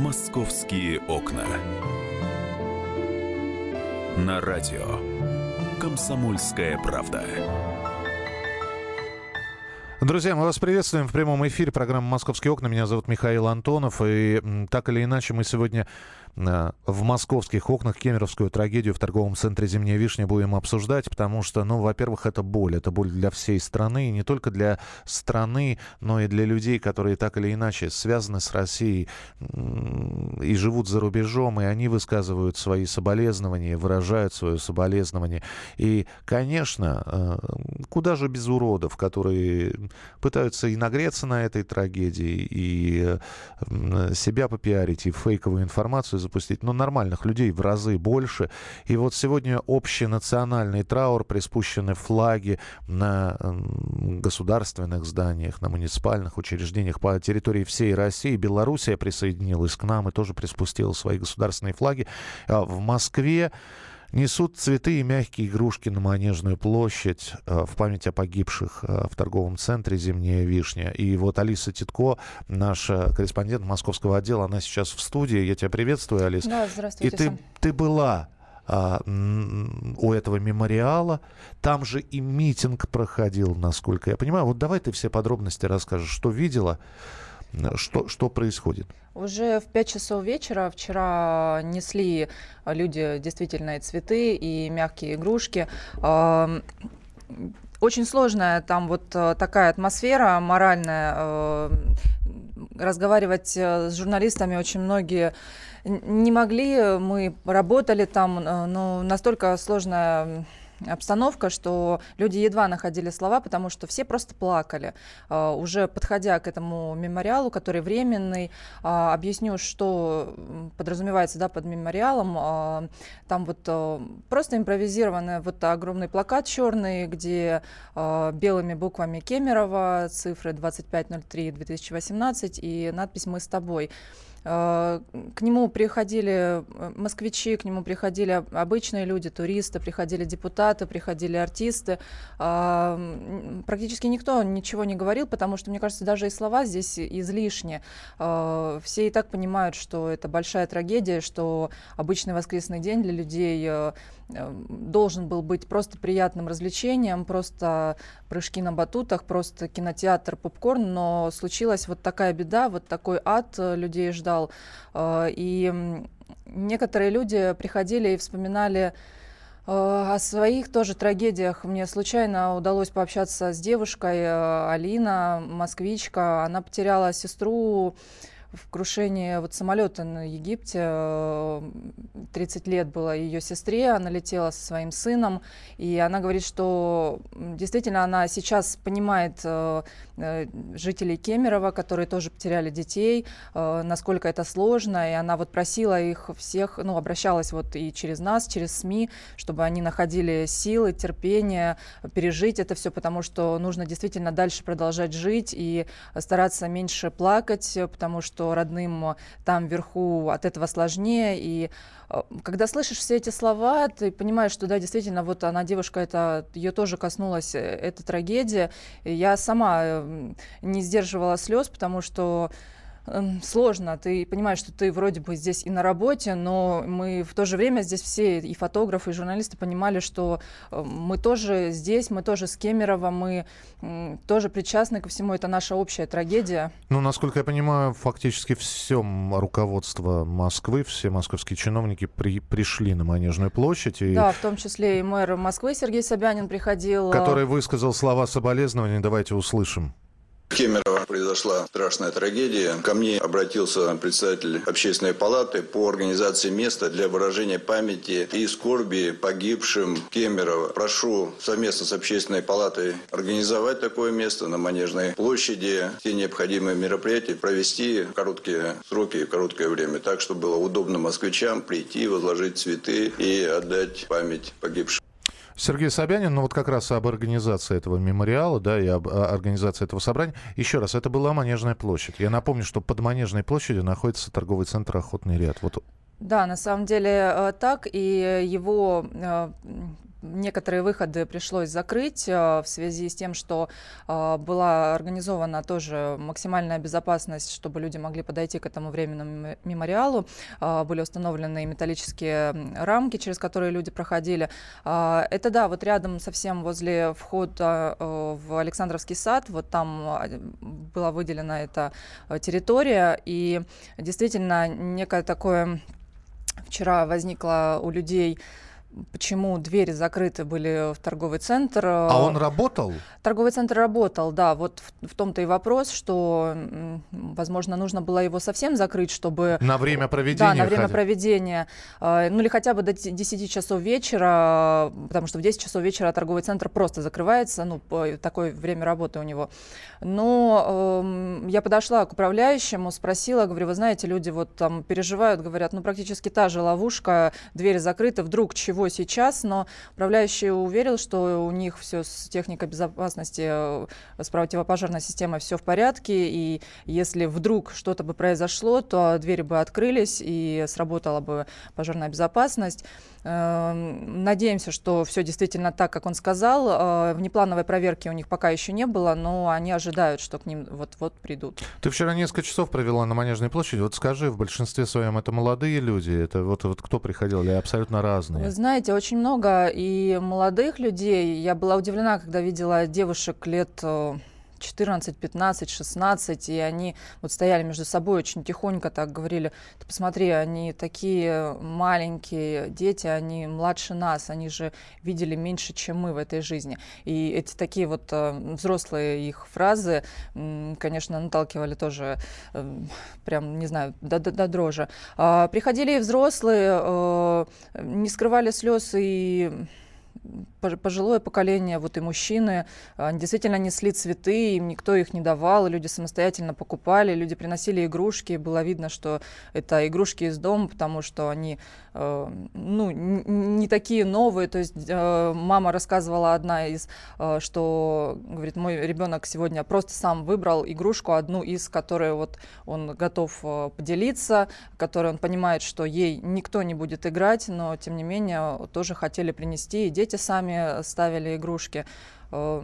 «Московские окна». На радио «Комсомольская правда». Друзья, мы вас приветствуем в прямом эфире программы «Московские окна». Меня зовут Михаил Антонов. И так или иначе мы сегодня в московских окнах кемеровскую трагедию в торговом центре «Зимняя вишня» будем обсуждать, потому что, ну, во-первых, это боль. Это боль для всей страны, и не только для страны, но и для людей, которые так или иначе связаны с Россией и живут за рубежом, и они высказывают свои соболезнования, выражают свое соболезнование. И, конечно, э, куда же без уродов, которые пытаются и нагреться на этой трагедии, и себя попиарить, и фейковую информацию запустить, но нормальных людей в разы больше. И вот сегодня общий национальный траур, приспущены флаги на государственных зданиях, на муниципальных учреждениях по территории всей России. Белоруссия присоединилась к нам и тоже приспустила свои государственные флаги. А в Москве несут цветы и мягкие игрушки на Манежную площадь э, в память о погибших э, в торговом центре «Зимняя вишня». И вот Алиса Титко, наша корреспондент московского отдела, она сейчас в студии. Я тебя приветствую, Алиса. Да, здравствуйте. И ты, ты была а, у этого мемориала. Там же и митинг проходил, насколько я понимаю. Вот давай ты все подробности расскажешь, что видела, что, что происходит. Уже в 5 часов вечера вчера несли люди действительно и цветы, и мягкие игрушки. Очень сложная там вот э, такая атмосфера моральная. Э, разговаривать с журналистами очень многие не могли. Мы работали там, но настолько сложная обстановка, что люди едва находили слова, потому что все просто плакали. Uh, уже подходя к этому мемориалу, который временный, uh, объясню, что подразумевается да, под мемориалом. Uh, там вот просто импровизированный вот огромный плакат черный, где белыми буквами Кемерово, цифры 2503-2018 и надпись «Мы с тобой». Э, к нему приходили э, москвичи, к нему приходили обычные люди, туристы, приходили депутаты, приходили артисты. А, практически никто ничего не говорил, потому что, мне кажется, даже и слова здесь излишни. Э, все и так понимают, что это большая трагедия, что обычный воскресный день для людей должен был быть просто приятным развлечением, просто прыжки на батутах, просто кинотеатр, попкорн, но случилась вот такая беда, вот такой ад людей ждал. Э, и некоторые люди приходили и вспоминали э, о своих тоже трагедиях. Мне случайно удалось пообщаться с девушкой, э, Алина, москвичка. Она потеряла сестру в крушении вот самолета на Египте. 30 лет было ее сестре, она летела со своим сыном, и она говорит, что действительно она сейчас понимает э, э, жителей Кемерово, которые тоже потеряли детей, э, насколько это сложно, и она вот просила их всех, ну, обращалась вот и через нас, через СМИ, чтобы они находили силы, терпение, пережить это все, потому что нужно действительно дальше продолжать жить и стараться меньше плакать, потому что родным там вверху от этого сложнее, и Э, когда слышишь все эти слова, ты понимаешь, что да, действительно, вот она девушка, это ее тоже коснулась э, эта трагедия. Я сама не сдерживала слез, потому что сложно. Ты понимаешь, что ты вроде бы здесь и на работе, но мы в то же время здесь все, и фотографы, и журналисты понимали, что эм, мы тоже здесь, мы тоже с Кемерово, мы тоже причастны ко всему. Это наша общая трагедия. Ну, насколько я понимаю, фактически все руководство Москвы, все московские чиновники при, пришли на Манежную площадь. И... Да, в том числе и мэр Москвы Сергей Собянин приходил. Который высказал слова соболезнования. Давайте услышим. Кемерово произошла страшная трагедия. Ко мне обратился представитель общественной палаты по организации места для выражения памяти и скорби погибшим Кемерово. Прошу совместно с общественной палатой организовать такое место на Манежной площади, все необходимые мероприятия провести в короткие сроки и короткое время, так, чтобы было удобно москвичам прийти, возложить цветы и отдать память погибшим. Сергей Собянин, ну вот как раз об организации этого мемориала, да, и об организации этого собрания. Еще раз, это была Манежная площадь. Я напомню, что под Манежной площадью находится торговый центр «Охотный ряд». Вот да, на самом деле э, так, и его э, некоторые выходы пришлось закрыть в связи с тем, что была организована тоже максимальная безопасность, чтобы люди могли подойти к этому временному мемориалу. Были установлены металлические рамки, через которые люди проходили. Это, да, вот рядом совсем возле входа в Александровский сад, вот там была выделена эта территория, и действительно некое такое вчера возникло у людей почему двери закрыты были в торговый центр. А он работал? Торговый центр работал, да. Вот в, в том-то и вопрос, что, возможно, нужно было его совсем закрыть, чтобы... На время проведения? Да, на время хотя... проведения. А, ну или хотя бы до 10 часов вечера, потому что в 10 часов вечера торговый центр просто закрывается, ну, такое время работы у него. Но э, я подошла к управляющему, спросила, говорю, вы знаете, люди вот там переживают, говорят, ну практически та же ловушка, двери закрыты, вдруг чего всего сейчас, но управляющий уверил, что у них все с техникой безопасности, э, с противопожарной системой все в порядке, и если вдруг что-то бы произошло, то двери бы открылись и сработала бы пожарная безопасность. Эм, надеемся, что все действительно так, как он сказал. Э, внеплановой проверки у них пока еще не было, но они ожидают, что к ним вот-вот придут. Ты вчера несколько часов провела на Манежной площади. Вот скажи, в большинстве своем это молодые люди? Это вот, вот кто приходил или абсолютно разные? Вы знаете, очень много и молодых людей. Я была удивлена, когда видела девушек лет э, 14, 15, 16, и они вот стояли между собой очень тихонько так говорили, ты посмотри, они такие маленькие дети, они младше нас, они же видели меньше, чем мы в этой жизни. И эти такие вот э, взрослые их фразы, конечно, наталкивали тоже э, прям, не знаю, до, до, до дрожи. Э, приходили и взрослые, э, не скрывали слез и пожилое поколение, вот и мужчины, они действительно несли цветы, им никто их не давал, люди самостоятельно покупали, люди приносили игрушки, было видно, что это игрушки из дома, потому что они э, ну, не такие новые, то есть э, мама рассказывала одна из, э, что, говорит, мой ребенок сегодня просто сам выбрал игрушку, одну из, которой вот он готов поделиться, которой он понимает, что ей никто не будет играть, но тем не менее тоже хотели принести, и дети сами ставили игрушки. Э,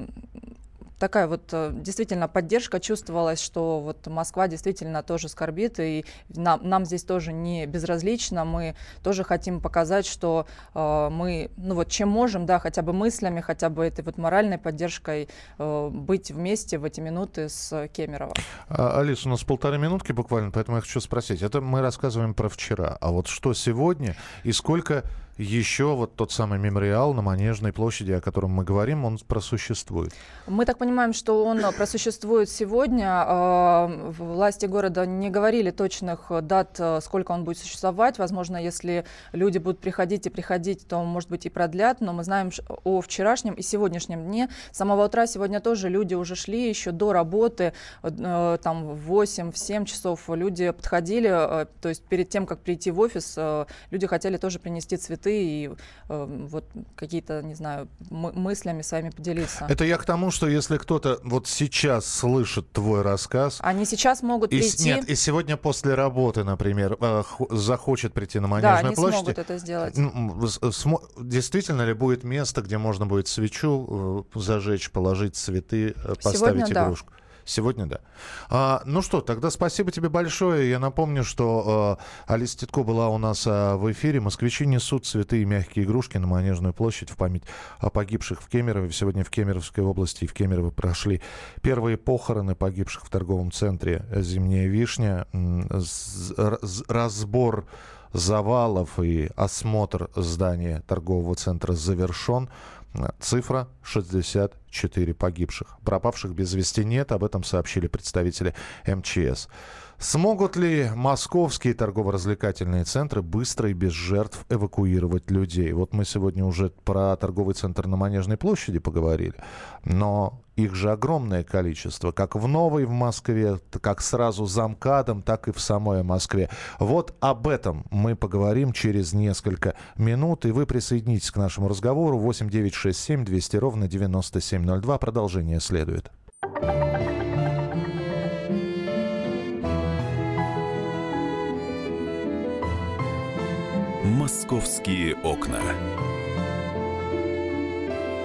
такая вот э, действительно поддержка чувствовалась, что вот Москва действительно тоже скорбит, и нам, нам здесь тоже не безразлично, мы тоже хотим показать, что э, мы, ну вот чем можем, да, хотя бы мыслями, хотя бы этой вот моральной поддержкой э, быть вместе в эти минуты с Кемерово. А, Алис, у нас полторы минутки буквально, поэтому я хочу спросить, это мы рассказываем про вчера, а вот что сегодня и сколько еще вот тот самый мемориал на Манежной площади, о котором мы говорим, он просуществует? Мы так понимаем, что он просуществует сегодня. А, власти города не говорили точных дат, сколько он будет существовать. Возможно, если люди будут приходить и приходить, то, может быть, и продлят. Но мы знаем о вчерашнем и сегодняшнем дне. С самого утра сегодня тоже люди уже шли еще до работы, э, там в 8, в 7 часов люди подходили. Э, то есть перед тем, как прийти в офис, э, люди хотели тоже принести цветы цветы и э, вот какие-то, не знаю, мыслями с вами поделиться. Это я к тому, что если кто-то вот сейчас слышит твой рассказ... Они сейчас могут и, прийти... Нет, и сегодня после работы, например, э, захочет прийти на Манежную да, они площадь... смогут это сделать. Действительно ли будет место, где можно будет свечу э, зажечь, положить цветы, э, поставить Сегодня, игрушку? Да. Сегодня да. А, ну что, тогда спасибо тебе большое. Я напомню, что э, Алиса Титко была у нас э, в эфире. Москвичи несут цветы и мягкие игрушки на Манежную площадь в память о погибших в Кемерове. Сегодня в Кемеровской области и в Кемерово прошли первые похороны погибших в торговом центре «Зимняя вишня». Разбор завалов и осмотр здания торгового центра завершен. Цифра 64 погибших. Пропавших без вести нет, об этом сообщили представители МЧС. Смогут ли московские торгово-развлекательные центры быстро и без жертв эвакуировать людей? Вот мы сегодня уже про торговый центр на Манежной площади поговорили, но их же огромное количество, как в Новой в Москве, как сразу за МКАДом, так и в самой Москве. Вот об этом мы поговорим через несколько минут, и вы присоединитесь к нашему разговору 8 9 6 7 200 ровно 9702. Продолжение следует. «Московские окна».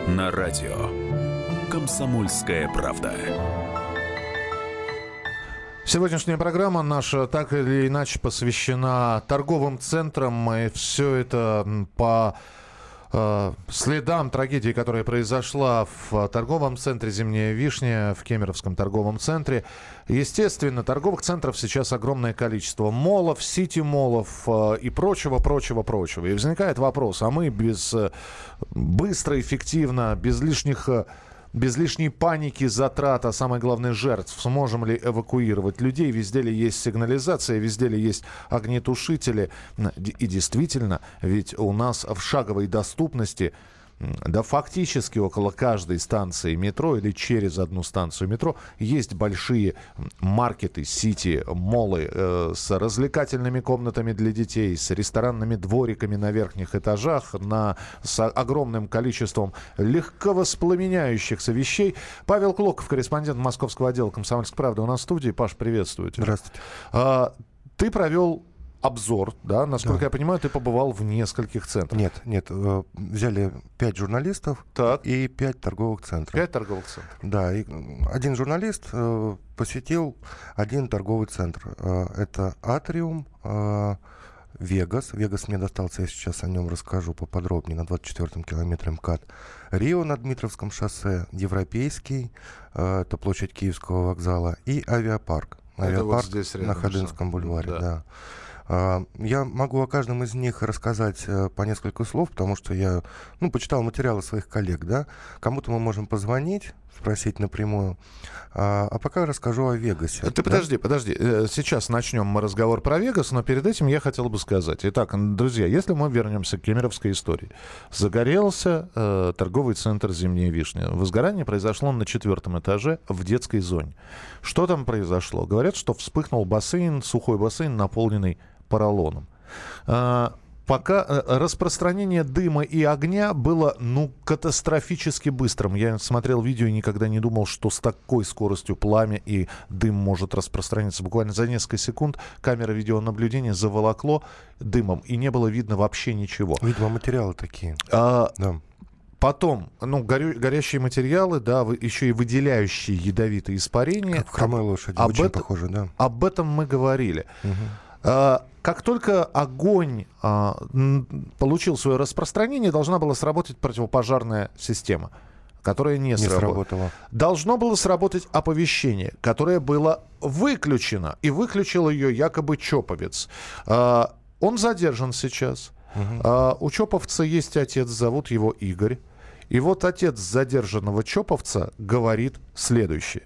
На радио «Комсомольская правда». Сегодняшняя программа наша так или иначе посвящена торговым центрам. И все это по э, следам трагедии, которая произошла в торговом центре «Зимняя вишня», в Кемеровском торговом центре. Естественно, торговых центров сейчас огромное количество. Молов, сити-молов э, и прочего, прочего, прочего. И возникает вопрос, а мы без э, быстро, эффективно, без лишних без лишней паники, затрат, а самое главное жертв, сможем ли эвакуировать людей. Везде ли есть сигнализация, везде ли есть огнетушители. И действительно, ведь у нас в шаговой доступности да фактически около каждой станции метро или через одну станцию метро есть большие маркеты, сити, молы э, с развлекательными комнатами для детей, с ресторанными двориками на верхних этажах, на, с огромным количеством легковоспламеняющихся вещей. Павел Клоков, корреспондент московского отдела «Комсомольской правды» у нас в студии. Паш, приветствую тебя. Здравствуйте. А, ты провел обзор, да? Насколько да. я понимаю, ты побывал в нескольких центрах. Нет, нет, э, взяли пять журналистов так. и пять торговых центров. Пять торговых центров. Да, и один журналист э, посетил один торговый центр. Э, это Атриум. Вегас. Вегас мне достался, я сейчас о нем расскажу поподробнее, на 24-м километре МКАД. Рио на Дмитровском шоссе, Европейский, это площадь Киевского вокзала, и авиапарк. Авиапарк вот здесь рядом, на Ходынском бульваре, да. да. А, я могу о каждом из них рассказать э, по несколько слов, потому что я ну, почитал материалы своих коллег. Да? Кому-то мы можем позвонить, спросить напрямую. А, а пока расскажу о Вегасе. Ты да? подожди, подожди. Э, сейчас начнем мы разговор про Вегас, но перед этим я хотел бы сказать. Итак, друзья, если мы вернемся к кемеровской истории. Загорелся э, торговый центр «Зимняя вишня». Возгорание произошло на четвертом этаже в детской зоне. Что там произошло? Говорят, что вспыхнул бассейн, сухой бассейн, наполненный поролоном. А, пока э, распространение дыма и огня было, ну, катастрофически быстрым. Я смотрел видео и никогда не думал, что с такой скоростью пламя и дым может распространиться. Буквально за несколько секунд камера видеонаблюдения заволокло дымом, и не было видно вообще ничего. Видимо, материалы такие. А, да. Потом, ну, горю, горящие материалы, да, вы, еще и выделяющие ядовитые испарения. Как в хромой лошади, об очень это, похоже, да. Об этом мы говорили. Угу. А, как только огонь а, получил свое распространение, должна была сработать противопожарная система которая не, не сработала. сработала. Должно было сработать оповещение, которое было выключено. И выключил ее якобы Чоповец. А, он задержан сейчас. Угу. У Чоповца есть отец, зовут его Игорь. И вот отец задержанного Чоповца говорит следующее.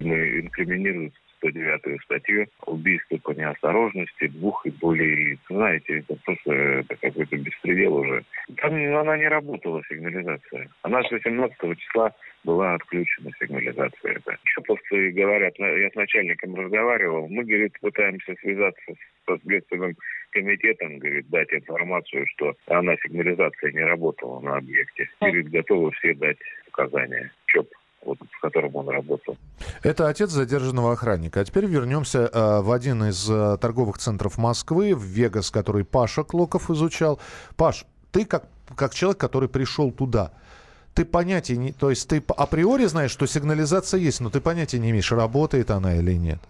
Мы инкриминируем 109 статью убийство по неосторожности двух и более лиц. Знаете, это просто это какой-то беспредел уже. Там она не работала, сигнализация. Она с 18 числа была отключена сигнализация. Это. Еще просто говорят, я с начальником разговаривал, мы, говорит, пытаемся связаться со следственным комитетом, говорит, дать информацию, что она сигнализация не работала на объекте. Говорит, готовы все дать показания. ЧОП вот, в котором он работал. Это отец задержанного охранника. А теперь вернемся э, в один из э, торговых центров Москвы, в Вегас, который Паша Клоков изучал. Паш, ты как, как человек, который пришел туда, ты понятия не... То есть ты априори знаешь, что сигнализация есть, но ты понятия не имеешь, работает она или нет.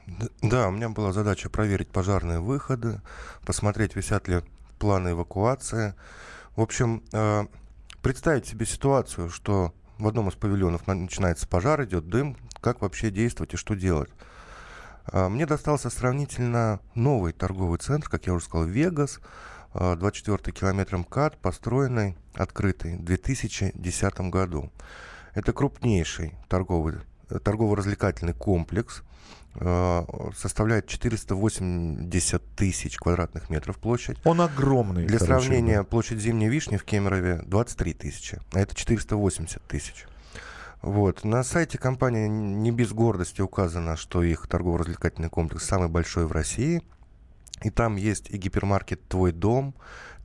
Да, у меня была задача проверить пожарные выходы, посмотреть, висят ли планы эвакуации. В общем, э, представить себе ситуацию, что в одном из павильонов начинается пожар, идет дым. Как вообще действовать и что делать? А, мне достался сравнительно новый торговый центр, как я уже сказал, Вегас, 24 а, километр МКАД, построенный, открытый в 2010 году. Это крупнейший торговый, торгово-развлекательный комплекс, Э, составляет 480 тысяч квадратных метров площадь. Он огромный. Для короче, сравнения, да. площадь Зимней Вишни в Кемерове 23 тысячи, а это 480 тысяч. Вот. На сайте компании не без гордости указано, что их торгово-развлекательный комплекс самый большой в России. И там есть и гипермаркет «Твой дом»,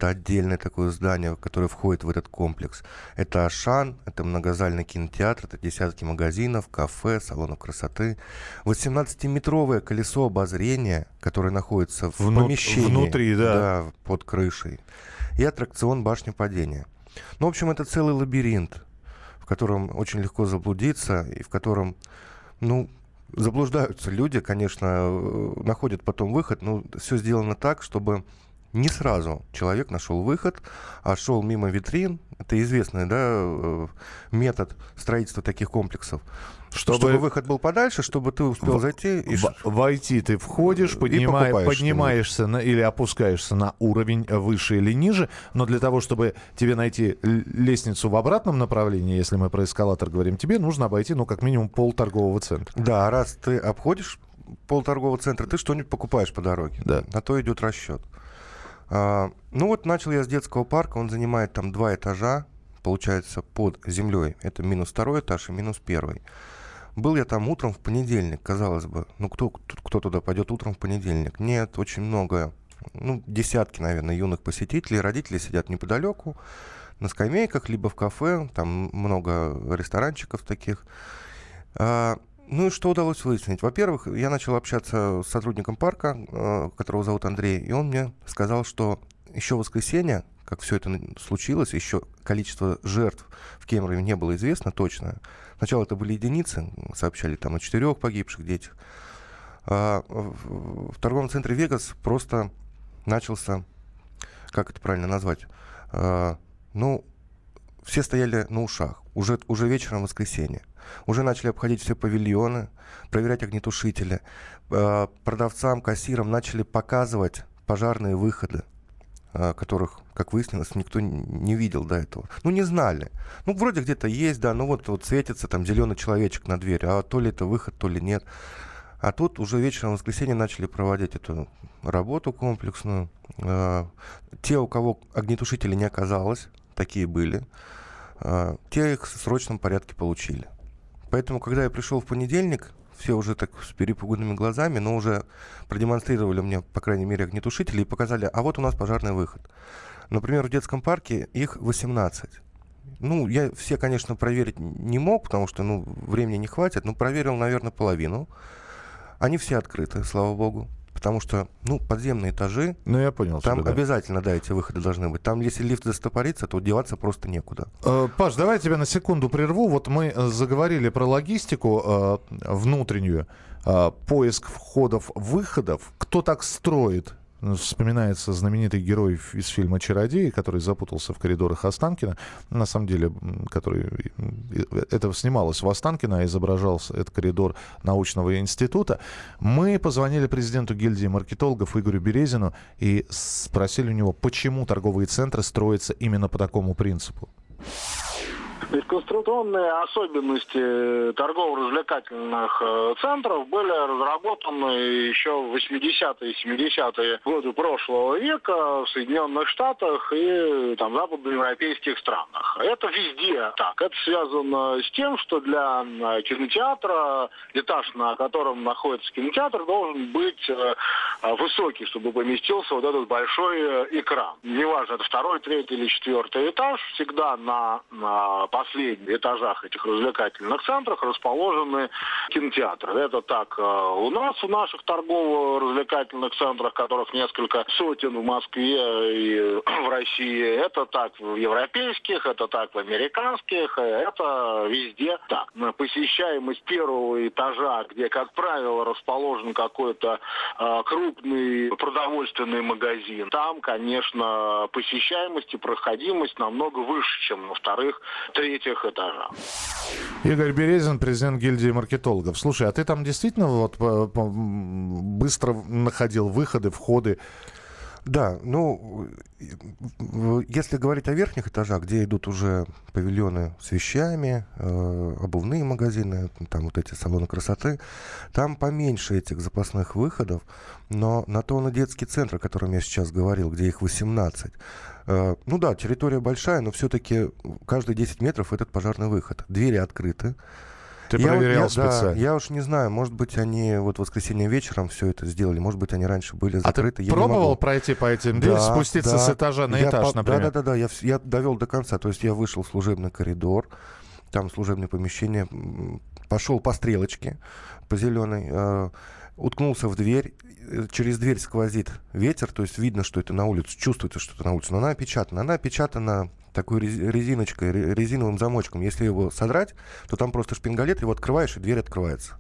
это отдельное такое здание, которое входит в этот комплекс. Это Ашан, это многозальный кинотеатр, это десятки магазинов, кафе, салонов красоты. 18-метровое колесо обозрения, которое находится в Внут- помещении. Внутри, да. Да, под крышей. И аттракцион башни падения. Ну, в общем, это целый лабиринт котором очень легко заблудиться и в котором, ну, заблуждаются люди, конечно, э, находят потом выход, но все сделано так, чтобы не сразу человек нашел выход, а шел мимо витрин. Это известный да, э, метод строительства таких комплексов. Чтобы... чтобы выход был подальше, чтобы ты успел зайти и войти. Ты входишь, поднимай... поднимаешься на... или опускаешься на уровень выше или ниже, но для того, чтобы тебе найти лестницу в обратном направлении, если мы про эскалатор говорим, тебе нужно обойти, ну, как минимум, пол торгового центра. Да, раз ты обходишь пол торгового центра, ты что-нибудь покупаешь по дороге. Да. На то идет расчет. А, ну вот начал я с детского парка, он занимает там два этажа, получается, под землей. Это минус второй этаж и минус первый. Был я там утром в понедельник, казалось бы. Ну, кто, кто туда пойдет утром в понедельник? Нет, очень много, ну, десятки, наверное, юных посетителей. Родители сидят неподалеку, на скамейках, либо в кафе. Там много ресторанчиков таких. Ну и что удалось выяснить? Во-первых, я начал общаться с сотрудником парка, э, которого зовут Андрей, и он мне сказал, что еще в воскресенье, как все это случилось, еще количество жертв в Кемерове не было известно точно. Сначала это были единицы, сообщали там о четырех погибших детях. А в торговом центре Вегас просто начался, как это правильно назвать, а, ну, все стояли на ушах. Уже, уже вечером воскресенье. Уже начали обходить все павильоны, проверять огнетушители. Э, продавцам, кассирам начали показывать пожарные выходы э, которых, как выяснилось, никто не видел до этого. Ну, не знали. Ну, вроде где-то есть, да, ну вот, вот светится там зеленый человечек на двери, а то ли это выход, то ли нет. А тут уже вечером в воскресенье начали проводить эту работу комплексную. Э, те, у кого огнетушители не оказалось, такие были, те их в срочном порядке получили. Поэтому, когда я пришел в понедельник, все уже так с перепуганными глазами, но уже продемонстрировали мне, по крайней мере, огнетушители и показали, а вот у нас пожарный выход. Например, в детском парке их 18. Ну, я все, конечно, проверить не мог, потому что, ну, времени не хватит, но проверил, наверное, половину. Они все открыты, слава богу потому что, ну, подземные этажи, ну, я понял там тебя, да. обязательно, да, эти выходы должны быть. Там, если лифт застопорится, то деваться просто некуда. Э, Паш, давай я тебя на секунду прерву. Вот мы э, заговорили про логистику э, внутреннюю, поиск входов-выходов. Кто так строит вспоминается знаменитый герой из фильма «Чародей», который запутался в коридорах Останкина, на самом деле, который это снималось в Останкино, а изображался этот коридор научного института. Мы позвонили президенту гильдии маркетологов Игорю Березину и спросили у него, почему торговые центры строятся именно по такому принципу. Ведь конструкционные особенности торгово-развлекательных э, центров были разработаны еще в 80-е и 70-е годы прошлого века в Соединенных Штатах и там, западноевропейских странах. Это везде так. Это связано с тем, что для кинотеатра этаж, на котором находится кинотеатр, должен быть э, высокий, чтобы поместился вот этот большой э, экран. Неважно, это второй, третий или четвертый этаж, всегда на, на последних этажах этих развлекательных центров расположены кинотеатры. Это так э, у нас в наших торгово-развлекательных центрах, которых несколько сотен в Москве и в России. Это так в европейских, это так в американских, это везде так. Посещаемость первого этажа, где, как правило, расположен какой-то э, крупный продовольственный магазин, там, конечно, посещаемость и проходимость намного выше, чем на вторых, третьих третьих этажах. Игорь Березин, президент гильдии маркетологов. Слушай, а ты там действительно вот быстро находил выходы, входы? Да, ну, если говорить о верхних этажах, где идут уже павильоны с вещами, э, обувные магазины, там вот эти салоны красоты, там поменьше этих запасных выходов, но на то на детский центр, о котором я сейчас говорил, где их 18, э, ну да, территория большая, но все-таки каждые 10 метров этот пожарный выход. Двери открыты, ты я, проверял я, специально? Да, я уж не знаю, может быть, они вот в воскресенье вечером все это сделали, может быть, они раньше были закрыты. А ты пробовал пройти по этим дверям, да, спуститься да. с этажа на я этаж, по, например? Да-да-да, я, я довел до конца, то есть я вышел в служебный коридор, там служебное помещение, пошел по стрелочке, по зеленой, э, уткнулся в дверь, э, через дверь сквозит ветер, то есть видно, что это на улице, чувствуется, что это на улице, но она опечатана. Она опечатана такой резиночкой, резиновым замочком. Если его содрать, то там просто шпингалет, его открываешь, и дверь открывается.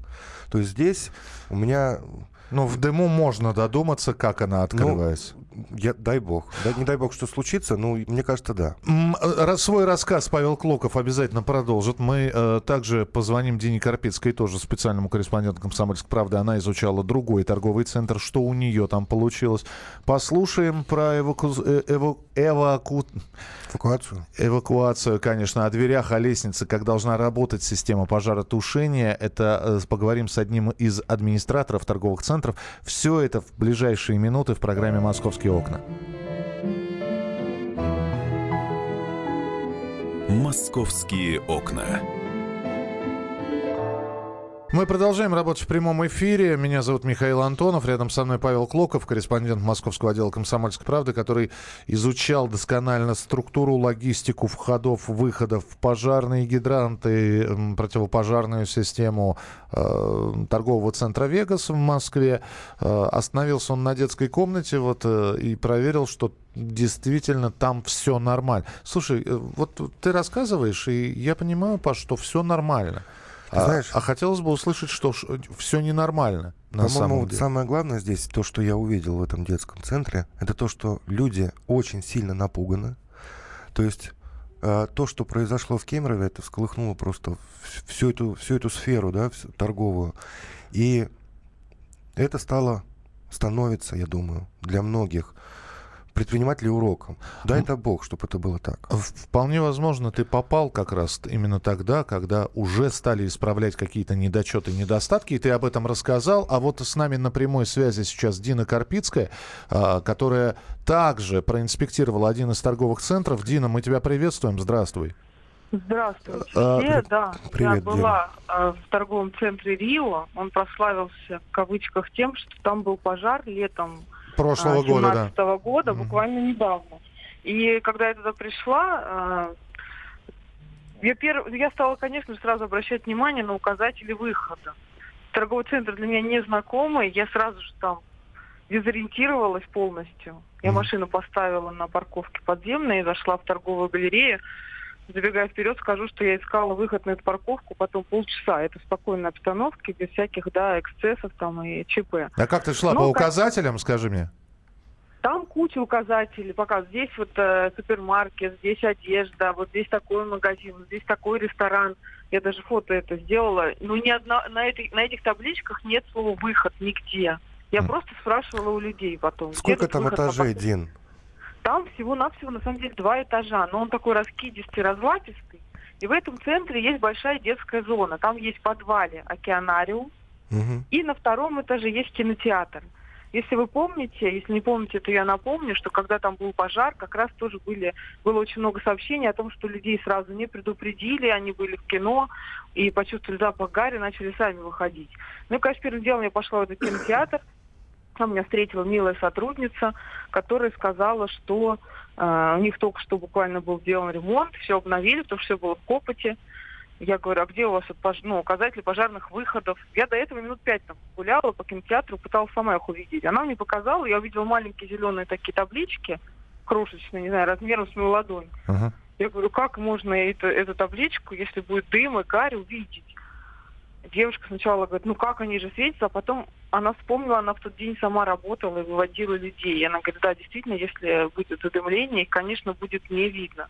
То есть здесь у меня ну, в дыму можно додуматься, как она ну, открывается. Ну, я, дай бог. Да, не дай бог, что случится, но мне кажется, да. Э, свой рассказ Павел Клоков обязательно продолжит. Мы э, также позвоним Дине Карпицкой, тоже специальному корреспонденту «Комсомольской правды». Она изучала другой торговый центр, что у нее там получилось. Послушаем про эваку... Э, эваку... эваку... эвакуацию. Эвакуацию, конечно, о дверях, о лестнице, как должна работать система пожаротушения. Это э, поговорим с одним из администраторов торговых центров центров. Все это в ближайшие минуты в программе «Московские окна». «Московские окна». Мы продолжаем работать в прямом эфире. Меня зовут Михаил Антонов. Рядом со мной Павел Клоков, корреспондент Московского отдела «Комсомольской правды», который изучал досконально структуру, логистику входов, выходов, пожарные гидранты, противопожарную систему э, торгового центра «Вегас» в Москве. Э, остановился он на детской комнате вот, э, и проверил, что действительно там все нормально. Слушай, э, вот ты рассказываешь, и я понимаю, Паш, что все нормально. А, Знаешь, а хотелось бы услышать, что все ненормально. На самом деле. самое главное здесь, то, что я увидел в этом детском центре, это то, что люди очень сильно напуганы. То есть э, то, что произошло в Кемерове, это всколыхнуло просто всю эту, всю эту сферу да, всю, торговую. И это стало, становится, я думаю, для многих предпринимателей уроком. Дай это Бог, чтобы это было так. Вполне возможно, ты попал как раз именно тогда, когда уже стали исправлять какие-то недочеты, недостатки, и ты об этом рассказал. А вот с нами на прямой связи сейчас Дина Карпицкая, а, которая также проинспектировала один из торговых центров. Дина, мы тебя приветствуем. Здравствуй. Здравствуйте. А, да, привет, я была Дина. в торговом центре Рио. Он прославился в кавычках тем, что там был пожар летом прошлого года, да. года, буквально недавно. И когда я туда пришла, а, я, перв... я стала, конечно, сразу обращать внимание на указатели выхода. Торговый центр для меня незнакомый, я сразу же там дезориентировалась полностью. Я машину поставила на парковке подземной и зашла в торговую галерею забегая вперед, скажу, что я искала выход на эту парковку потом полчаса. Это в спокойной обстановке, без всяких, да, эксцессов там и ЧП. А как ты шла, Но, по указателям, как... скажи мне? Там куча указателей, пока здесь вот э, супермаркет, здесь одежда, вот здесь такой магазин, здесь такой ресторан. Я даже фото это сделала. Ну, ни одна, на, этой, на этих табличках нет слова «выход» нигде. Я mm. просто спрашивала у людей потом. Сколько там этажей, Дин? Там всего-навсего, на самом деле, два этажа, но он такой раскидистый, разлапистый. И в этом центре есть большая детская зона. Там есть в подвале океанариум, угу. и на втором этаже есть кинотеатр. Если вы помните, если не помните, то я напомню, что когда там был пожар, как раз тоже были, было очень много сообщений о том, что людей сразу не предупредили, они были в кино и почувствовали запах гари, начали сами выходить. Ну и, конечно, первым делом я пошла в этот кинотеатр, там меня встретила милая сотрудница, которая сказала, что э, у них только что буквально был сделан ремонт, все обновили, потому что все было в копоте. Я говорю, а где у вас ну, указатели пожарных выходов? Я до этого минут пять там гуляла по кинотеатру, пыталась сама их увидеть. Она мне показала, я увидела маленькие зеленые такие таблички, крошечные, не знаю, размером с мою ладонь. Uh-huh. Я говорю, как можно это, эту табличку, если будет дым и гарь, увидеть? Девушка сначала говорит, ну как они же светятся, а потом она вспомнила, она в тот день сама работала и выводила людей. И она говорит, да, действительно, если будет задымление, их, конечно, будет не видно.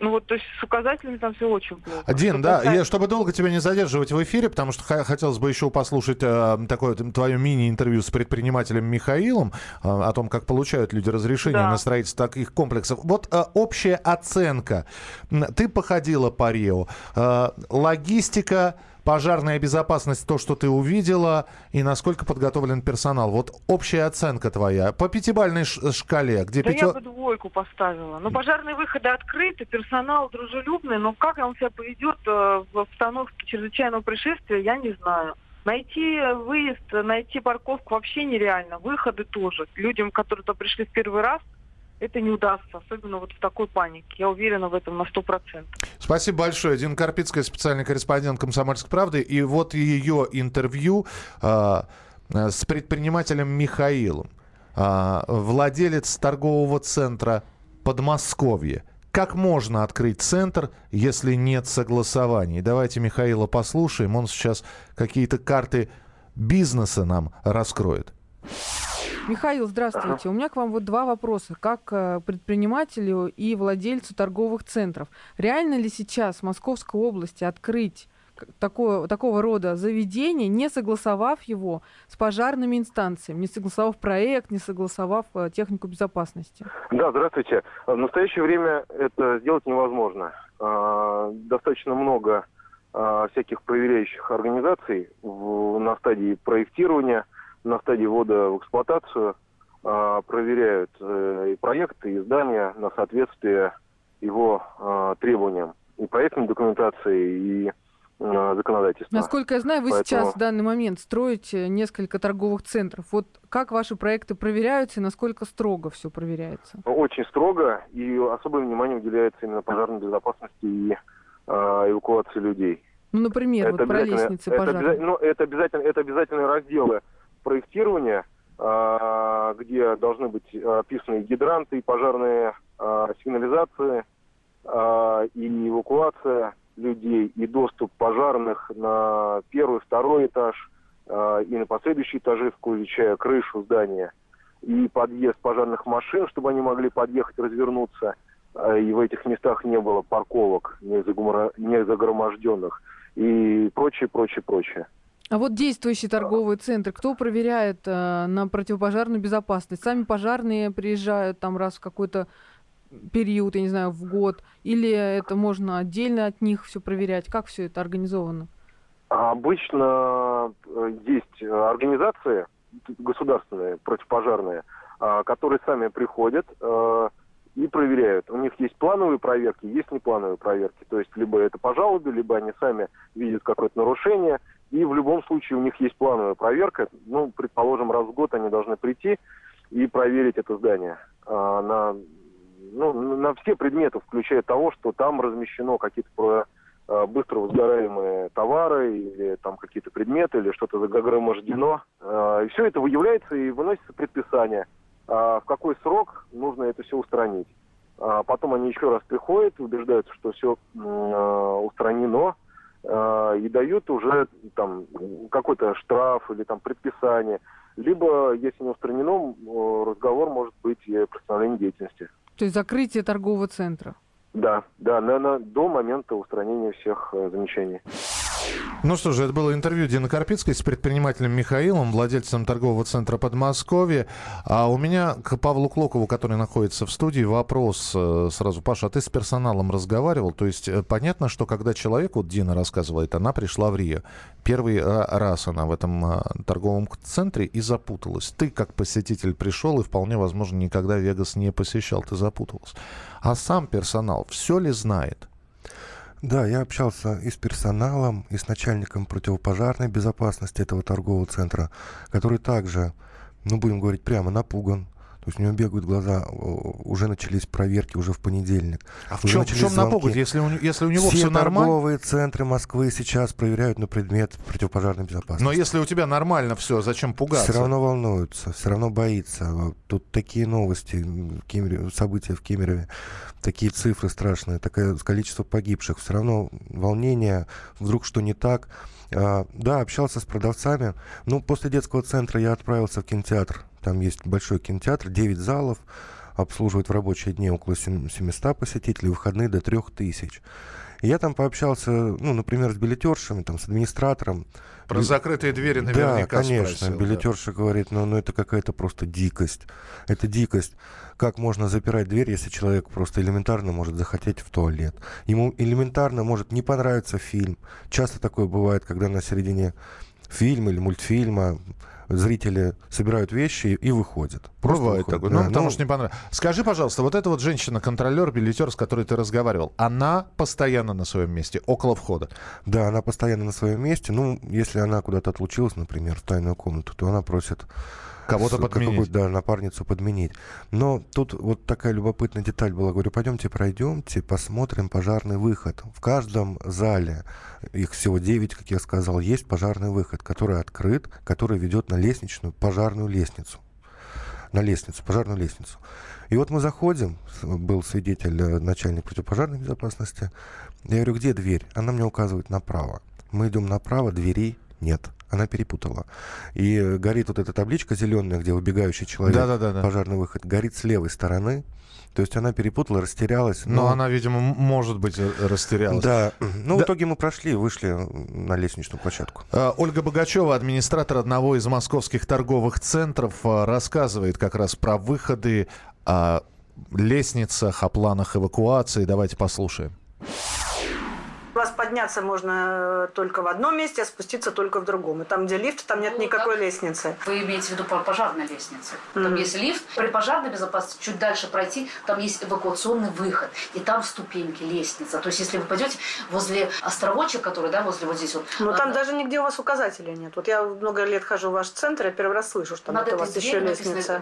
Ну вот, то есть с указателями там все очень плохо. Дин, что да, касается... я, чтобы долго тебя не задерживать в эфире, потому что хотелось бы еще послушать э, такое твое мини-интервью с предпринимателем Михаилом э, о том, как получают люди разрешение да. на строительство таких комплексов. Вот э, общая оценка. Ты походила по Рио. Э, логистика пожарная безопасность, то, что ты увидела, и насколько подготовлен персонал. Вот общая оценка твоя по пятибальной шкале, где да пятё... я бы двойку поставила. Ну, пожарные выходы открыты, персонал дружелюбный, но как он себя поведет э, в обстановке чрезвычайного происшествия, я не знаю. Найти выезд, найти парковку вообще нереально. Выходы тоже. Людям, которые туда пришли в первый раз – это не удастся, особенно вот в такой панике. Я уверена в этом на сто процентов. Спасибо большое. Дина Карпицкая, специальный корреспондент «Комсомольской правды». И вот ее интервью. Э, э, с предпринимателем Михаилом, а, владелец торгового центра Подмосковье. Как можно открыть центр, если нет согласований? Давайте Михаила послушаем. Он сейчас какие-то карты бизнеса нам раскроет. Михаил, здравствуйте. У меня к вам вот два вопроса. Как э, предпринимателю и владельцу торговых центров. Реально ли сейчас в Московской области открыть такое, такого рода заведение, не согласовав его с пожарными инстанциями, не согласовав проект, не согласовав э, технику безопасности? Да, здравствуйте. В настоящее время это сделать невозможно. А, достаточно много а, всяких проверяющих организаций на стадии проектирования – на стадии ввода в эксплуатацию э, проверяют э, и проекты, и здания на соответствие его э, требованиям и проектной документации, и э, законодательства. Насколько я знаю, вы Поэтому... сейчас в данный момент строите несколько торговых центров. Вот как ваши проекты проверяются и насколько строго все проверяется? Очень строго, и особое внимание уделяется именно пожарной безопасности и э, эвакуации людей. Ну, например, это вот про лестницы пожарные. Это, ну, это, обязательно, это обязательные разделы проектирования, а, где должны быть описаны гидранты, пожарные а, сигнализации а, и эвакуация людей, и доступ пожарных на первый, второй этаж и на последующие этажи, включая крышу здания, и подъезд пожарных машин, чтобы они могли подъехать, развернуться, и в этих местах не было парковок не загроможденных, и прочее, прочее, прочее. А вот действующие торговые центры, кто проверяет э, на противопожарную безопасность? Сами пожарные приезжают там раз в какой-то период, я не знаю, в год, или это можно отдельно от них все проверять? Как все это организовано? Обычно э, есть организации государственные, противопожарные, э, которые сами приходят э, и проверяют. У них есть плановые проверки, есть неплановые проверки. То есть либо это по жалобе, либо они сами видят какое-то нарушение, и в любом случае у них есть плановая проверка. Ну, предположим, раз в год они должны прийти и проверить это здание а, на, ну, на все предметы, включая того, что там размещено какие-то а, быстро возгораемые товары или там какие-то предметы или что-то загромождено. А, и все это выявляется и выносится предписание, а, в какой срок нужно это все устранить. Потом они еще раз приходят, убеждаются, что все устранено, и дают уже там какой-то штраф или там предписание. Либо, если не устранено, разговор может быть и о приостановлении деятельности. То есть закрытие торгового центра? Да, да, наверное, до момента устранения всех э, замечаний. Ну что же, это было интервью Дины Карпицкой с предпринимателем Михаилом, владельцем торгового центра Подмосковье. А у меня к Павлу Клокову, который находится в студии, вопрос э, сразу. Паша, а ты с персоналом разговаривал? То есть э, понятно, что когда человек, вот Дина рассказывает, она пришла в Рио. Первый э, раз она в этом торговом центре и запуталась. Ты как посетитель пришел и вполне возможно никогда Вегас не посещал, ты запутался. А сам персонал все ли знает? Да, я общался и с персоналом, и с начальником противопожарной безопасности этого торгового центра, который также, ну, будем говорить прямо, напуган то есть у него бегают глаза, уже начались проверки уже в понедельник. А в чем, в чем напугать, если у, если у него все, все нормально? торговые центры Москвы сейчас проверяют на предмет противопожарной безопасности. Но если у тебя нормально все, зачем пугаться? Все равно волнуются, все равно боится. Тут такие новости, в Кемерове, события в Кемерове, такие цифры страшные, такое количество погибших. Все равно волнение, вдруг что не так. А, да, общался с продавцами. Ну, после детского центра я отправился в кинотеатр там есть большой кинотеатр, 9 залов, обслуживает в рабочие дни около 700 посетителей, выходные до 3000. И я там пообщался, ну, например, с билетершами, там, с администратором. Про закрытые двери наверняка Да, конечно. Спросил, билетерша да. говорит, ну, ну это какая-то просто дикость. Это дикость. Как можно запирать дверь, если человек просто элементарно может захотеть в туалет? Ему элементарно может не понравиться фильм. Часто такое бывает, когда на середине фильма или мультфильма зрители собирают вещи и выходят. Просто Бывает выходят. такое. Ну, да, потому ну... что не понравилось. Скажи, пожалуйста, вот эта вот женщина-контролер, билетер, с которой ты разговаривал, она постоянно на своем месте, около входа? Да, она постоянно на своем месте. Ну, если она куда-то отлучилась, например, в тайную комнату, то она просит Кого-то подменить. Да, напарницу подменить. Но тут вот такая любопытная деталь была. Говорю, пойдемте пройдемте, посмотрим пожарный выход. В каждом зале, их всего 9, как я сказал, есть пожарный выход, который открыт, который ведет на лестничную пожарную лестницу. На лестницу, пожарную лестницу. И вот мы заходим, был свидетель, э, начальник противопожарной безопасности. Я говорю, где дверь? Она мне указывает направо. Мы идем направо, дверей нет. Она перепутала. И э, горит вот эта табличка зеленая, где убегающий человек, да, да, да, пожарный выход, горит с левой стороны. То есть она перепутала, растерялась. Но, но она, видимо, может быть, э, растерялась. Да. Ну, да. в итоге мы прошли, вышли на лестничную площадку. А, Ольга Богачева, администратор одного из московских торговых центров, рассказывает как раз про выходы о лестницах, о планах эвакуации. Давайте послушаем подняться можно э, только в одном месте, а спуститься только в другом. И там, где лифт, там нет ну, никакой как? лестницы. Вы имеете в виду пожарной лестницы? Там есть лифт. При пожарной безопасности чуть дальше пройти, там есть эвакуационный выход. И там ступеньки, лестница. То есть, если вы пойдете возле островочек, который, да, возле вот здесь вот. Ну, там а, даже нигде у вас указателей нет. Вот я много лет хожу в ваш центр, я первый раз слышу, что там у вас еще лестница.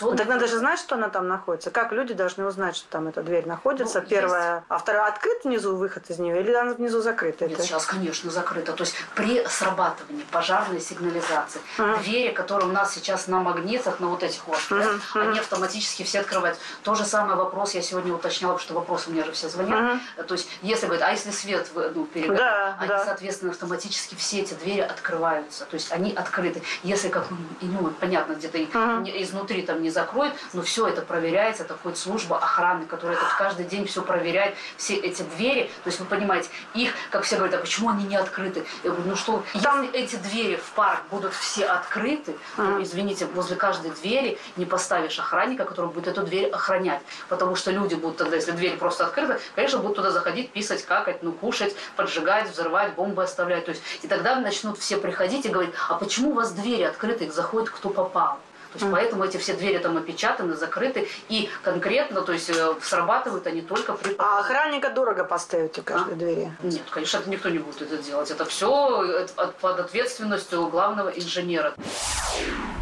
Ну, так надо же знать, что она там находится. Как люди должны узнать, что там эта дверь находится? Ну, Первая. Есть. А вторая открыт внизу выход из нее? Или она внизу закрыта? Нет, сейчас, конечно, закрыто. То есть при срабатывании пожарной сигнализации uh-huh. двери, которые у нас сейчас на магнитах, на вот этих вот, uh-huh. да, они автоматически все открываются. То же самое вопрос я сегодня уточняла, потому что вопросы мне же все звонят. Uh-huh. То есть если говорит, а если свет ну, перегорит, да, они, да. соответственно, автоматически все эти двери открываются. То есть они открыты. Если как, ну, понятно, где-то uh-huh. изнутри там не закроют, но все это проверяется, это хоть служба охраны, которая это каждый день все проверяет, все эти двери. То есть вы понимаете, их как все говорят, а почему они не открыты? Я говорю, ну что, Там... эти двери в парк будут все открыты, то, а. извините, возле каждой двери не поставишь охранника, который будет эту дверь охранять. Потому что люди будут тогда, если дверь просто открыта, конечно, будут туда заходить, писать, какать, ну, кушать, поджигать, взрывать, бомбы оставлять. То есть, и тогда начнут все приходить и говорить, а почему у вас двери открыты, их заходит кто попал? То есть, поэтому эти все двери там опечатаны, закрыты. И конкретно, то есть э, срабатывают они только при... А охранника дорого поставить у каждой а? двери? Нет, конечно, это никто не будет это делать. Это все под ответственностью главного инженера.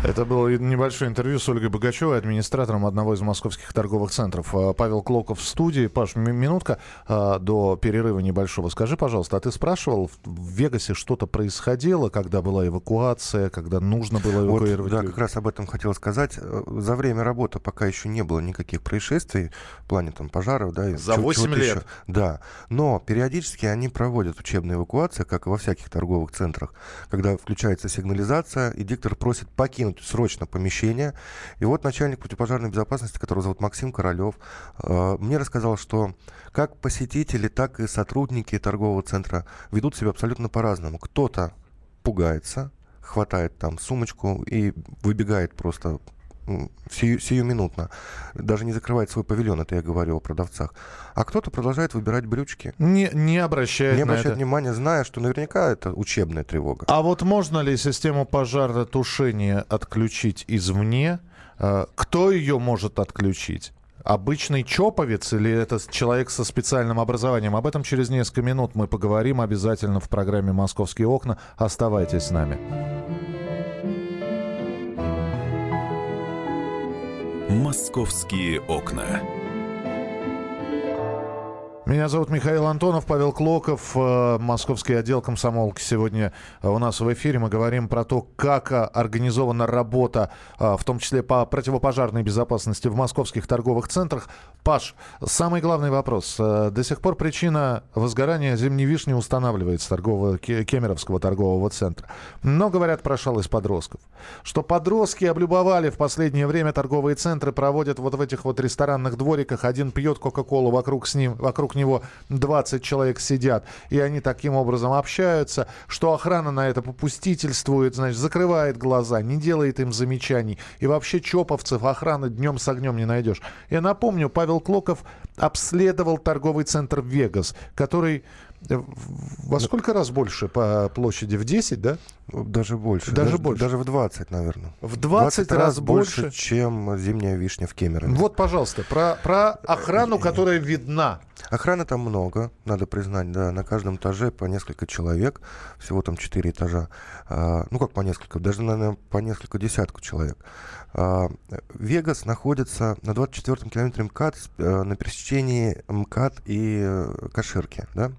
Это было небольшое интервью с Ольгой Богачевой, администратором одного из московских торговых центров. А, Павел Клоков в студии. Паш, минутка а, до перерыва небольшого. Скажи, пожалуйста, а ты спрашивал, в Вегасе что-то происходило, когда была эвакуация, когда нужно было эвакуировать? Вот, да, как раз об этом хотел сказать. За время работы пока еще не было никаких происшествий в плане там пожаров. Да, За 8 лет? Еще. Да. Но периодически они проводят учебные эвакуации, как и во всяких торговых центрах, когда включается сигнализация, и диктор просит покинуть покинуть срочно помещение. И вот начальник противопожарной безопасности, которого зовут Максим Королев, э, мне рассказал, что как посетители, так и сотрудники торгового центра ведут себя абсолютно по-разному. Кто-то пугается, хватает там сумочку и выбегает просто сию, сиюминутно. Даже не закрывает свой павильон, это я говорю о продавцах. А кто-то продолжает выбирать брючки. Не, не обращает, не обращает внимания, зная, что наверняка это учебная тревога. А вот можно ли систему пожаротушения отключить извне? А, кто ее может отключить? Обычный чоповец или это человек со специальным образованием? Об этом через несколько минут мы поговорим обязательно в программе «Московские окна». Оставайтесь с нами. «Московские окна». Меня зовут Михаил Антонов, Павел Клоков, э, московский отдел комсомолки. Сегодня э, у нас в эфире мы говорим про то, как э, организована работа, в том числе по противопожарной безопасности в московских торговых центрах. Паш, самый главный вопрос. До сих пор причина возгорания зимней вишни устанавливается торгового, Кемеровского торгового центра. Но говорят про шалость подростков. Что подростки облюбовали в последнее время торговые центры, проводят вот в этих вот ресторанных двориках. Один пьет Кока-Колу, вокруг с ним, вокруг него 20 человек сидят, и они таким образом общаются, что охрана на это попустительствует, значит, закрывает глаза, не делает им замечаний. И вообще чоповцев охраны днем с огнем не найдешь. Я напомню, Павел Клоков обследовал торговый центр «Вегас», который э, во сколько раз больше по площади? В 10, да? Даже больше. Даже, даже больше. Даже в 20, наверное. В 20, 20 раз, раз больше, больше, чем зимняя вишня в Кемерово. Вот, пожалуйста, про, про охрану, которая видна. Охраны там много, надо признать, да. На каждом этаже по несколько человек. Всего там 4 этажа. А, ну, как по несколько, даже, наверное, по несколько десятков человек. А, Вегас находится на 24-м километре МКАД э, на пересечении МКАД и э, Каширки, да.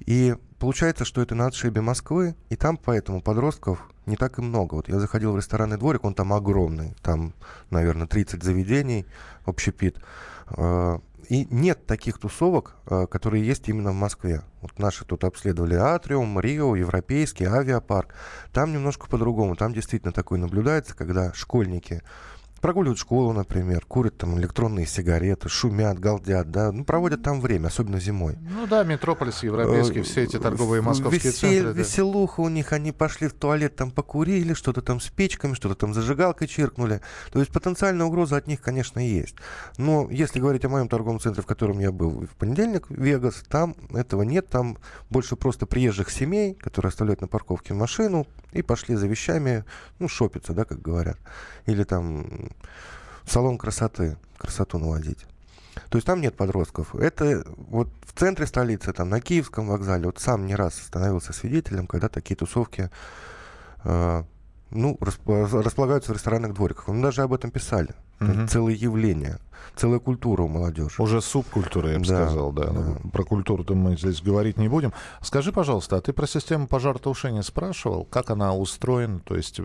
И получается, что это на отшибе Москвы, и там поэтому подростков не так и много. Вот я заходил в ресторанный дворик, он там огромный, там, наверное, 30 заведений, общепит. А, и нет таких тусовок, а, которые есть именно в Москве. Вот наши тут обследовали Атриум, Рио, Европейский, Авиапарк. Там немножко по-другому. Там действительно такое наблюдается, когда школьники прогуливают школу, например, курят там электронные сигареты, шумят, галдят, да, ну, проводят там время, особенно зимой. Ну да, Метрополис европейский, все эти торговые московские Весел, центры. Да. Веселуха у них, они пошли в туалет, там покурили, что-то там с печками, что-то там зажигалкой чиркнули. То есть потенциальная угроза от них, конечно, есть. Но если говорить о моем торговом центре, в котором я был в понедельник, Вегас, там этого нет, там больше просто приезжих семей, которые оставляют на парковке машину и пошли за вещами, ну, шопиться, да, как говорят. Или там салон красоты, красоту наводить. То есть там нет подростков. Это вот в центре столицы, там на Киевском вокзале, вот сам не раз становился свидетелем, когда такие тусовки э, ну, располагаются в ресторанных двориках. Мы даже об этом писали. Угу. Целое явление, целая культура у молодежи. Уже субкультура, я бы да, сказал, да. да. Про культуру-то мы здесь говорить не будем. Скажи, пожалуйста, а ты про систему пожаротушения спрашивал? Как она устроена? То есть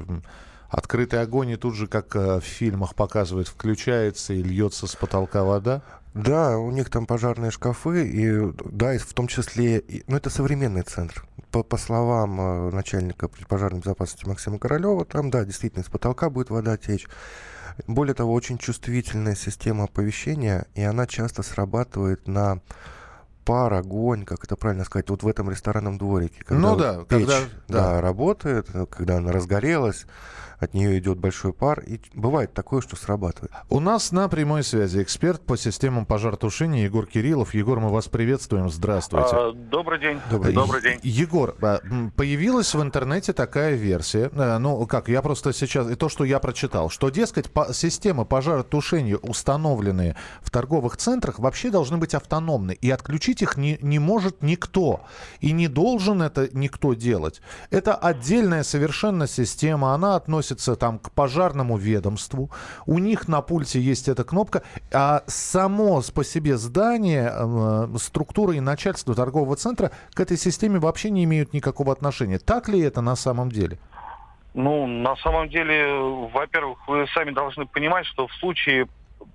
открытый огонь и тут же, как э, в фильмах показывают, включается и льется с потолка вода? Да, у них там пожарные шкафы, и да, и в том числе, и, ну это современный центр. По, по словам э, начальника пожарной безопасности Максима Королева, там, да, действительно, с потолка будет вода течь. Более того, очень чувствительная система оповещения, и она часто срабатывает на пар, огонь, как это правильно сказать, вот в этом ресторанном дворике. Когда ну да, печь, когда да. да, работает, когда она разгорелась, от нее идет большой пар, и бывает такое, что срабатывает. У нас на прямой связи эксперт по системам пожаротушения Егор Кириллов. Егор, мы вас приветствуем. Здравствуйте. А, добрый день. Добрый, добрый день. Егор, а, появилась в интернете такая версия, э, ну как, я просто сейчас, и то, что я прочитал, что, дескать, по, системы пожаротушения, установленные в торговых центрах, вообще должны быть автономны, и отключить их не, не может никто, и не должен это никто делать. Это отдельная совершенно система, она относится относится там к пожарному ведомству. У них на пульте есть эта кнопка. А само по себе здание, э, структура и начальство торгового центра к этой системе вообще не имеют никакого отношения. Так ли это на самом деле? Ну, на самом деле, во-первых, вы сами должны понимать, что в случае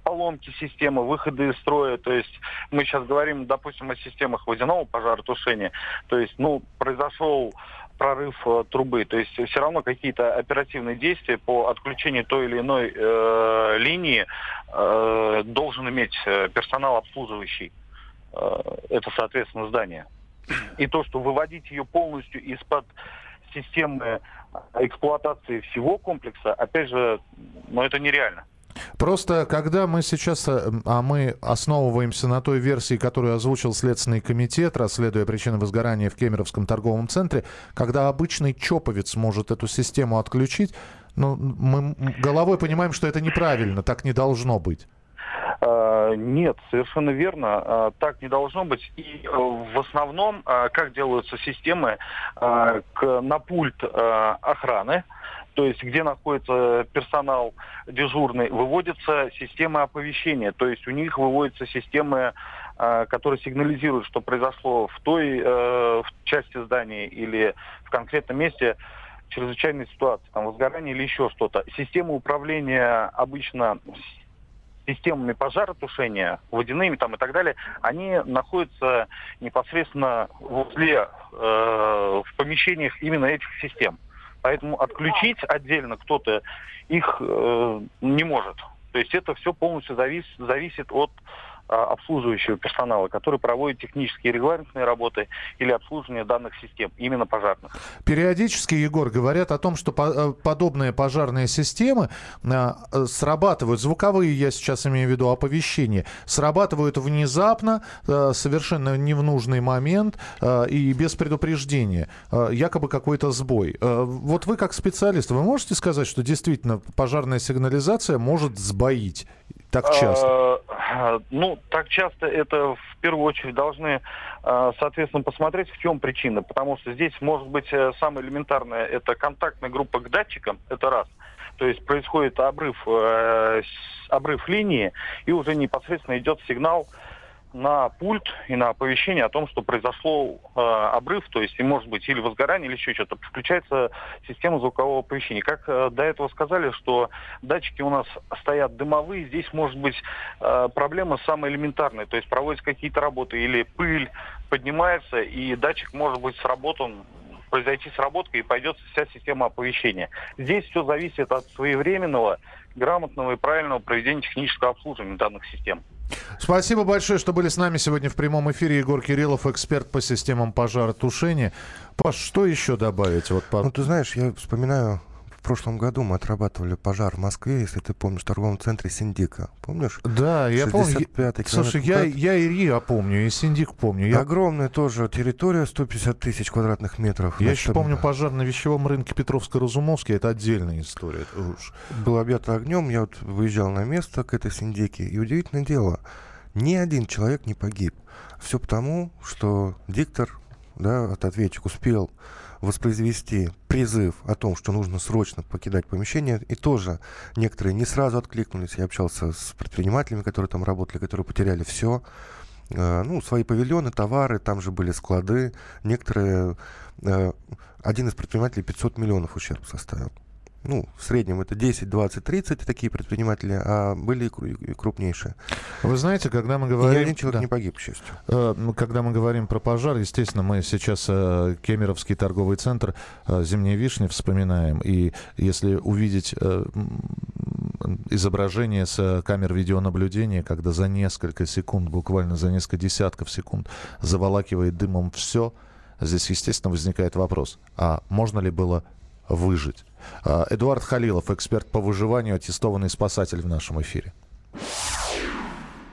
поломки системы, выходы из строя, то есть мы сейчас говорим, допустим, о системах водяного пожаротушения, то есть, ну, произошел прорыв э, трубы. То есть все равно какие-то оперативные действия по отключению той или иной э, линии э, должен иметь э, персонал обслуживающий э, это, соответственно, здание. И то, что выводить ее полностью из-под системы эксплуатации всего комплекса, опять же, ну это нереально. Просто когда мы сейчас, э, а мы основываемся на той версии, которую озвучил Следственный комитет, расследуя причины возгорания в Кемеровском торговом центре, когда обычный чоповец может эту систему отключить, ну, мы головой понимаем, что это неправильно, так не должно быть. А, нет, совершенно верно. А, так не должно быть. И э, в основном, как делаются системы, на пульт охраны, то есть где находится персонал дежурный, выводится система оповещения, то есть у них выводятся системы, э, которые сигнализируют, что произошло в той э, в части здания или в конкретном месте чрезвычайной ситуации, там возгорание или еще что-то. Система управления обычно системами пожаротушения, водяными там и так далее, они находятся непосредственно возле, э, в помещениях именно этих систем. Поэтому отключить отдельно кто-то их э, не может. То есть это все полностью завис, зависит от обслуживающего персонала, который проводит технические регламентные работы или обслуживание данных систем, именно пожарных. Периодически, Егор, говорят о том, что э, подобные пожарные системы э, срабатывают, звуковые, я сейчас имею в виду оповещения, срабатывают внезапно, э, совершенно не в нужный момент и без предупреждения. Якобы какой-то сбой. Вот вы как специалист, вы можете сказать, что действительно пожарная сигнализация может сбоить так часто? Ну, так часто это в первую очередь должны, э, соответственно, посмотреть, в чем причина. Потому что здесь может быть э, самое элементарное, это контактная группа к датчикам, это раз. То есть происходит обрыв, э, обрыв линии, и уже непосредственно идет сигнал на пульт и на оповещение о том, что произошло э, обрыв, то есть, и может быть, или возгорание, или еще что-то. Включается система звукового оповещения. Как э, до этого сказали, что датчики у нас стоят дымовые, здесь может быть э, проблема самая элементарная, то есть проводятся какие-то работы или пыль поднимается, и датчик может быть сработан произойти сработка и пойдет вся система оповещения. Здесь все зависит от своевременного, грамотного и правильного проведения технического обслуживания данных систем. Спасибо большое, что были с нами сегодня в прямом эфире. Егор Кириллов, эксперт по системам пожаротушения. Паш, что еще добавить? Вот по... Ну, ты знаешь, я вспоминаю в прошлом году мы отрабатывали пожар в Москве, если ты помнишь, в торговом центре Синдика. Помнишь? Да, я помню. Слушай, я, я и РИА помню, и Синдик помню. Я... Огромная тоже территория, 150 тысяч квадратных метров. Я еще помню пожар на вещевом рынке Петровско-Разумовский. Это отдельная история. Это уж... Был объят огнем, я вот выезжал на место к этой Синдике, и удивительное дело, ни один человек не погиб. Все потому, что диктор, да, ответчик успел воспроизвести призыв о том, что нужно срочно покидать помещение, и тоже некоторые не сразу откликнулись. Я общался с предпринимателями, которые там работали, которые потеряли все. Э, ну, свои павильоны, товары, там же были склады. Некоторые... Э, один из предпринимателей 500 миллионов ущерб составил ну, в среднем это 10, 20, 30 такие предприниматели, а были и крупнейшие. Вы знаете, когда мы говорим... И ни один человек да. не погиб, к счастью. Э, когда мы говорим про пожар, естественно, мы сейчас э, Кемеровский торговый центр э, «Зимняя вишня» вспоминаем. И если увидеть изображение с камер видеонаблюдения, когда за несколько секунд, буквально за несколько десятков секунд заволакивает дымом все, здесь, естественно, возникает вопрос, а можно ли было выжить? А, Эдуард Халилов, эксперт по выживанию, аттестованный спасатель в нашем эфире.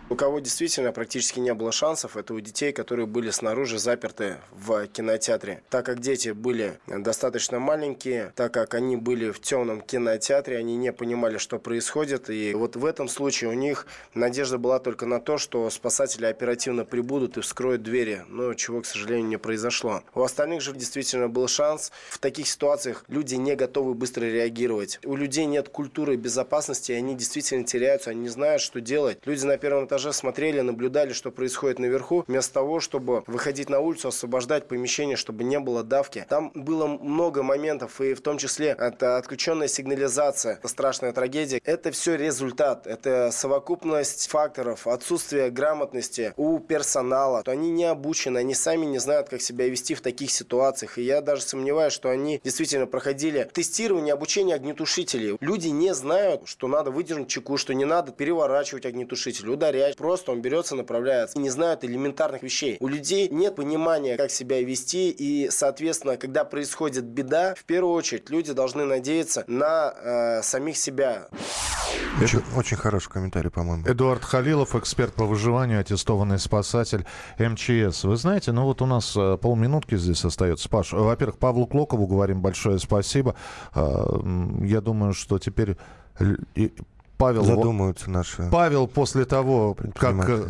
У кого действительно практически не было шансов, это у детей, которые были снаружи заперты в кинотеатре. Так как дети были достаточно маленькие, так как они были в темном кинотеатре, они не понимали, что происходит. И вот в этом случае у них надежда была только на то, что спасатели оперативно прибудут и вскроют двери, но чего, к сожалению, не произошло. У остальных же действительно был шанс. В таких ситуациях люди не готовы быстро реагировать. У людей нет культуры безопасности, они действительно теряются, они не знают, что делать. Люди на первом этаже этаже смотрели, наблюдали, что происходит наверху, вместо того, чтобы выходить на улицу, освобождать помещение, чтобы не было давки. Там было много моментов, и в том числе это отключенная сигнализация, это страшная трагедия. Это все результат, это совокупность факторов, отсутствие грамотности у персонала. Они не обучены, они сами не знают, как себя вести в таких ситуациях. И я даже сомневаюсь, что они действительно проходили тестирование, обучение огнетушителей. Люди не знают, что надо выдернуть чеку, что не надо переворачивать огнетушитель, ударять проверять. Просто он берется, направляется. Не знают элементарных вещей. У людей нет понимания, как себя вести. И, соответственно, когда происходит беда, в первую очередь люди должны надеяться на э, самих себя. Очень, очень хороший комментарий, по-моему. Эдуард Халилов, эксперт по выживанию, аттестованный спасатель МЧС. Вы знаете, ну вот у нас э, полминутки здесь остается. Паш, во-первых, Павлу Клокову говорим большое спасибо. Э, я думаю, что теперь Павел... Задумаются наши... Павел после того, как э,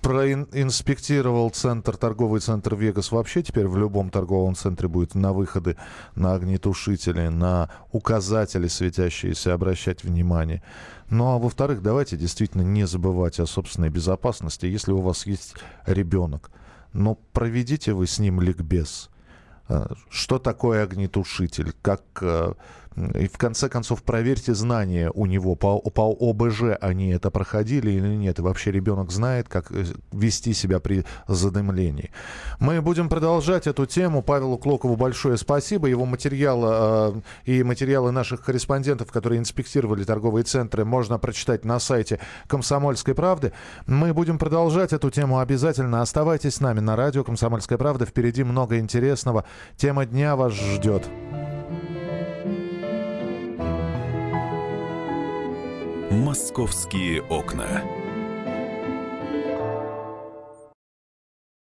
проинспектировал центр, торговый центр Вегас, вообще теперь в любом торговом центре будет на выходы на огнетушители, на указатели светящиеся обращать внимание. Ну а во-вторых, давайте действительно не забывать о собственной безопасности. Если у вас есть ребенок, но проведите вы с ним ликбез. Э, что такое огнетушитель? Как э, И в конце концов проверьте знания у него по, по ОБЖ, они это проходили или нет. И вообще ребенок знает, как э, вести себя при задымлении. Мы будем продолжать эту тему. Павелу Клокову большое спасибо. Его материалы э, и материалы наших корреспондентов, которые инспектировали торговые центры, можно прочитать на сайте «Комсомольской правды». Мы будем продолжать эту тему обязательно. Оставайтесь с нами на радио «Комсомольская правда». Впереди много интересного. Тема дня вас ждет. «Московские окна».